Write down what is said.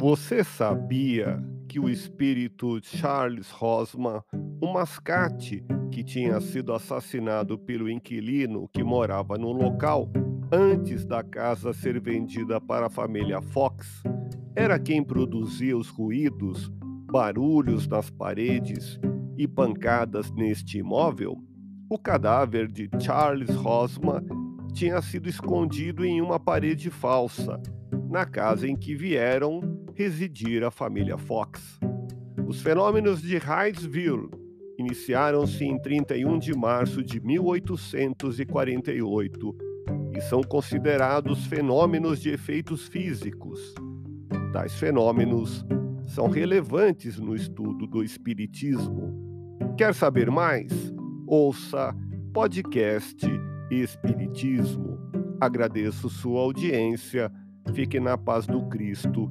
Você sabia que o espírito Charles Rosman, um mascate que tinha sido assassinado pelo inquilino que morava no local antes da casa ser vendida para a família Fox, era quem produzia os ruídos, barulhos nas paredes e pancadas neste imóvel? O cadáver de Charles Rosman tinha sido escondido em uma parede falsa, na casa em que vieram residir a família Fox. Os fenômenos de Hydesville iniciaram-se em 31 de março de 1848 e são considerados fenômenos de efeitos físicos. Tais fenômenos são relevantes no estudo do Espiritismo. Quer saber mais? Ouça podcast Espiritismo. Agradeço sua audiência, fique na paz do Cristo